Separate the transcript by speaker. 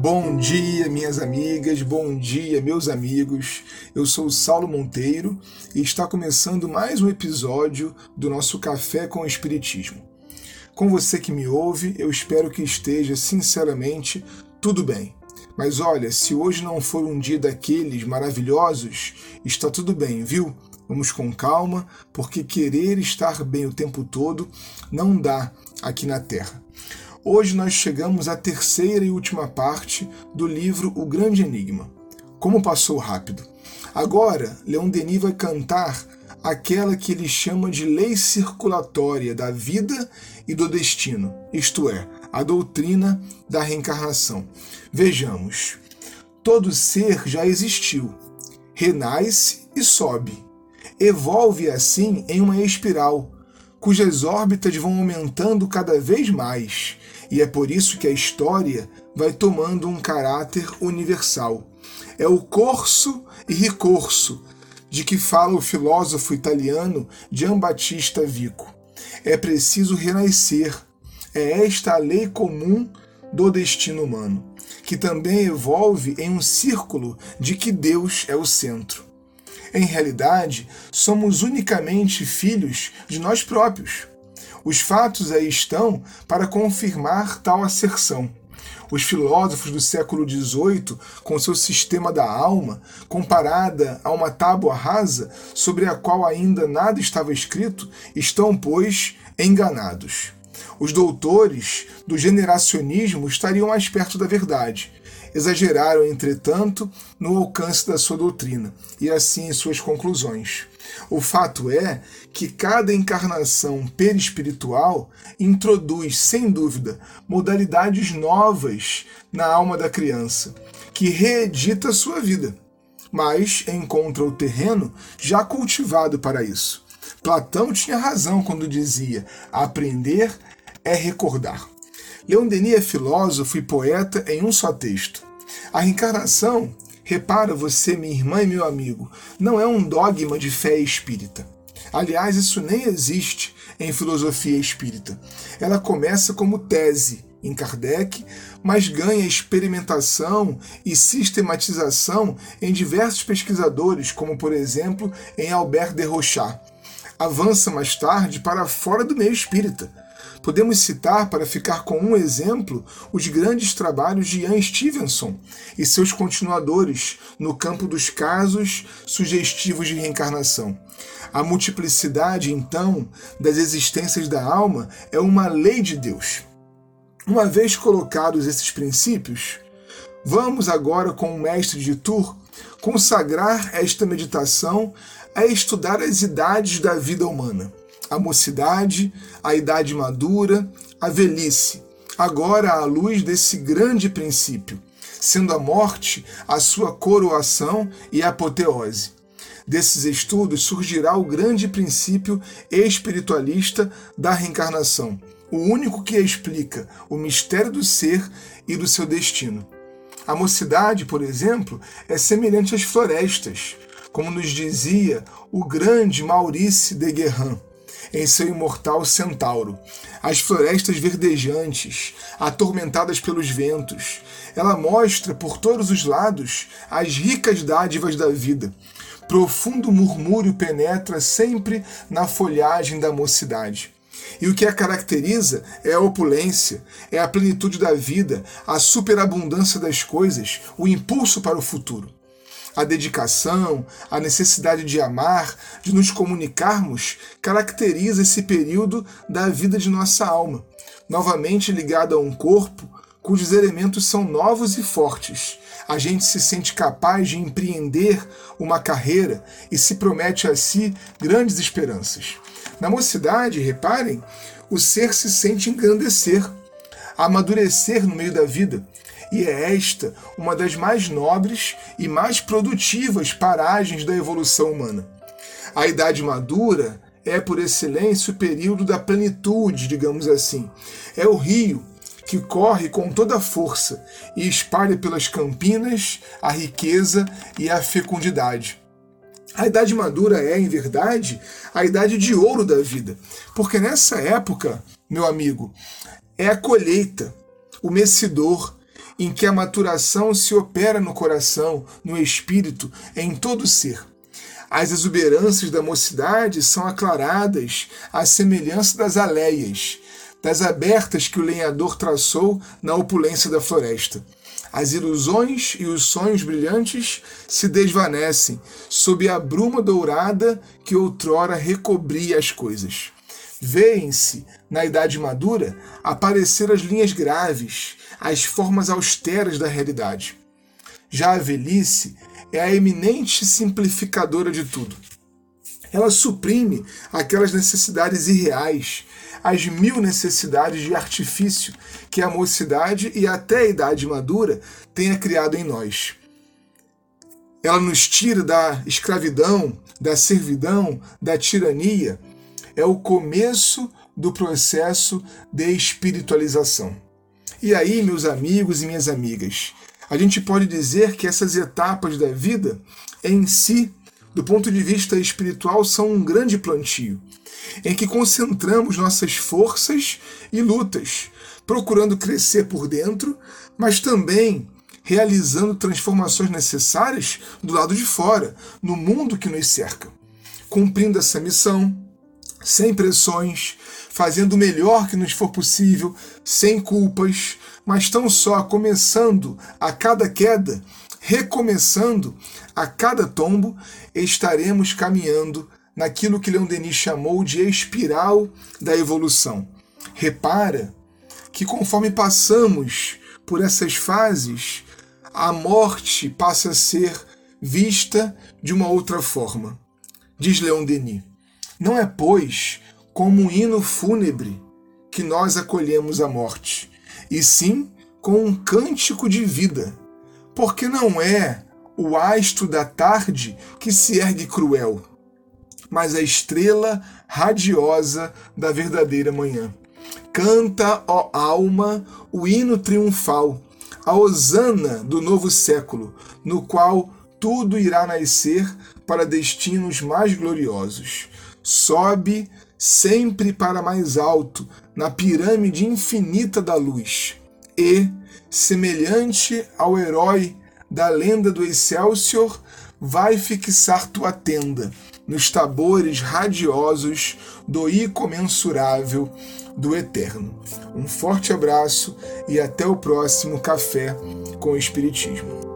Speaker 1: Bom dia, minhas amigas, bom dia, meus amigos. Eu sou Saulo Monteiro e está começando mais um episódio do nosso Café com o Espiritismo. Com você que me ouve, eu espero que esteja sinceramente tudo bem. Mas olha, se hoje não for um dia daqueles maravilhosos, está tudo bem, viu? Vamos com calma, porque querer estar bem o tempo todo não dá aqui na Terra. Hoje nós chegamos à terceira e última parte do livro O Grande Enigma. Como passou rápido. Agora, Leon Denis vai cantar aquela que ele chama de lei circulatória da vida e do destino, isto é, a doutrina da reencarnação. Vejamos. Todo ser já existiu, renasce e sobe. Evolve assim em uma espiral, cujas órbitas vão aumentando cada vez mais e é por isso que a história vai tomando um caráter universal. É o corso e ricorso de que fala o filósofo italiano Giambattista Vico. É preciso renascer. É esta a lei comum do destino humano, que também evolve em um círculo de que Deus é o centro. Em realidade, somos unicamente filhos de nós próprios. Os fatos aí estão para confirmar tal asserção. Os filósofos do século XVIII, com seu sistema da alma, comparada a uma tábua rasa sobre a qual ainda nada estava escrito, estão, pois, enganados. Os doutores do generacionismo estariam mais perto da verdade. Exageraram, entretanto, no alcance da sua doutrina e assim em suas conclusões. O fato é que cada encarnação perispiritual introduz, sem dúvida, modalidades novas na alma da criança, que reedita sua vida, mas encontra o terreno já cultivado para isso. Platão tinha razão quando dizia: aprender é recordar. Leon Denis é filósofo e poeta em um só texto. A reencarnação Repara você, minha irmã e meu amigo, não é um dogma de fé espírita. Aliás, isso nem existe em filosofia espírita. Ela começa como tese em Kardec, mas ganha experimentação e sistematização em diversos pesquisadores, como por exemplo em Albert de Rochat. Avança mais tarde para fora do meio espírita, Podemos citar, para ficar com um exemplo, os grandes trabalhos de Ian Stevenson e seus continuadores no campo dos casos sugestivos de reencarnação. A multiplicidade, então, das existências da alma é uma lei de Deus. Uma vez colocados esses princípios, vamos agora, com o mestre de Tours, consagrar esta meditação a estudar as idades da vida humana a mocidade, a idade madura, a velhice, agora à luz desse grande princípio, sendo a morte a sua coroação e apoteose. Desses estudos surgirá o grande princípio espiritualista da reencarnação, o único que explica o mistério do ser e do seu destino. A mocidade, por exemplo, é semelhante às florestas, como nos dizia o grande Maurice de Guerrin em seu imortal centauro. As florestas verdejantes, atormentadas pelos ventos. Ela mostra por todos os lados as ricas dádivas da vida. Profundo murmúrio penetra sempre na folhagem da mocidade. E o que a caracteriza é a opulência, é a plenitude da vida, a superabundância das coisas, o impulso para o futuro a dedicação, a necessidade de amar, de nos comunicarmos, caracteriza esse período da vida de nossa alma, novamente ligada a um corpo cujos elementos são novos e fortes. A gente se sente capaz de empreender uma carreira e se promete a si grandes esperanças. Na mocidade, reparem, o ser se sente engrandecer, amadurecer no meio da vida, e é esta uma das mais nobres e mais produtivas paragens da evolução humana. A idade madura é, por excelência, o período da plenitude, digamos assim. É o rio que corre com toda a força e espalha pelas campinas a riqueza e a fecundidade. A idade madura é, em verdade, a idade de ouro da vida, porque nessa época, meu amigo, é a colheita, o mecedor, em que a maturação se opera no coração, no espírito, em todo o ser. As exuberâncias da mocidade são aclaradas à semelhança das aleias, das abertas que o lenhador traçou na opulência da floresta. As ilusões e os sonhos brilhantes se desvanecem sob a bruma dourada que outrora recobria as coisas. Vêem-se, na idade madura, aparecer as linhas graves, as formas austeras da realidade. Já a velhice é a eminente simplificadora de tudo. Ela suprime aquelas necessidades irreais, as mil necessidades de artifício que a mocidade e até a idade madura tenha criado em nós. Ela nos tira da escravidão, da servidão, da tirania. É o começo do processo de espiritualização. E aí, meus amigos e minhas amigas, a gente pode dizer que essas etapas da vida em si, do ponto de vista espiritual, são um grande plantio em que concentramos nossas forças e lutas, procurando crescer por dentro, mas também realizando transformações necessárias do lado de fora, no mundo que nos cerca. Cumprindo essa missão, sem pressões, fazendo o melhor que nos for possível, sem culpas, mas tão só começando a cada queda, recomeçando a cada tombo, estaremos caminhando naquilo que Leon Denis chamou de espiral da evolução. Repara que conforme passamos por essas fases, a morte passa a ser vista de uma outra forma. Diz Leon Denis: Não é, pois, como um hino fúnebre que nós acolhemos a morte, e sim com um cântico de vida, porque não é o hasto da tarde que se ergue cruel, mas a estrela radiosa da verdadeira manhã. Canta, ó alma, o hino triunfal, a hosana do novo século, no qual tudo irá nascer para destinos mais gloriosos. Sobe sempre para mais alto, na pirâmide infinita da luz, e, semelhante ao herói da lenda do Excelsior, vai fixar tua tenda nos tabores radiosos do incomensurável do eterno. Um forte abraço e até o próximo Café com o Espiritismo.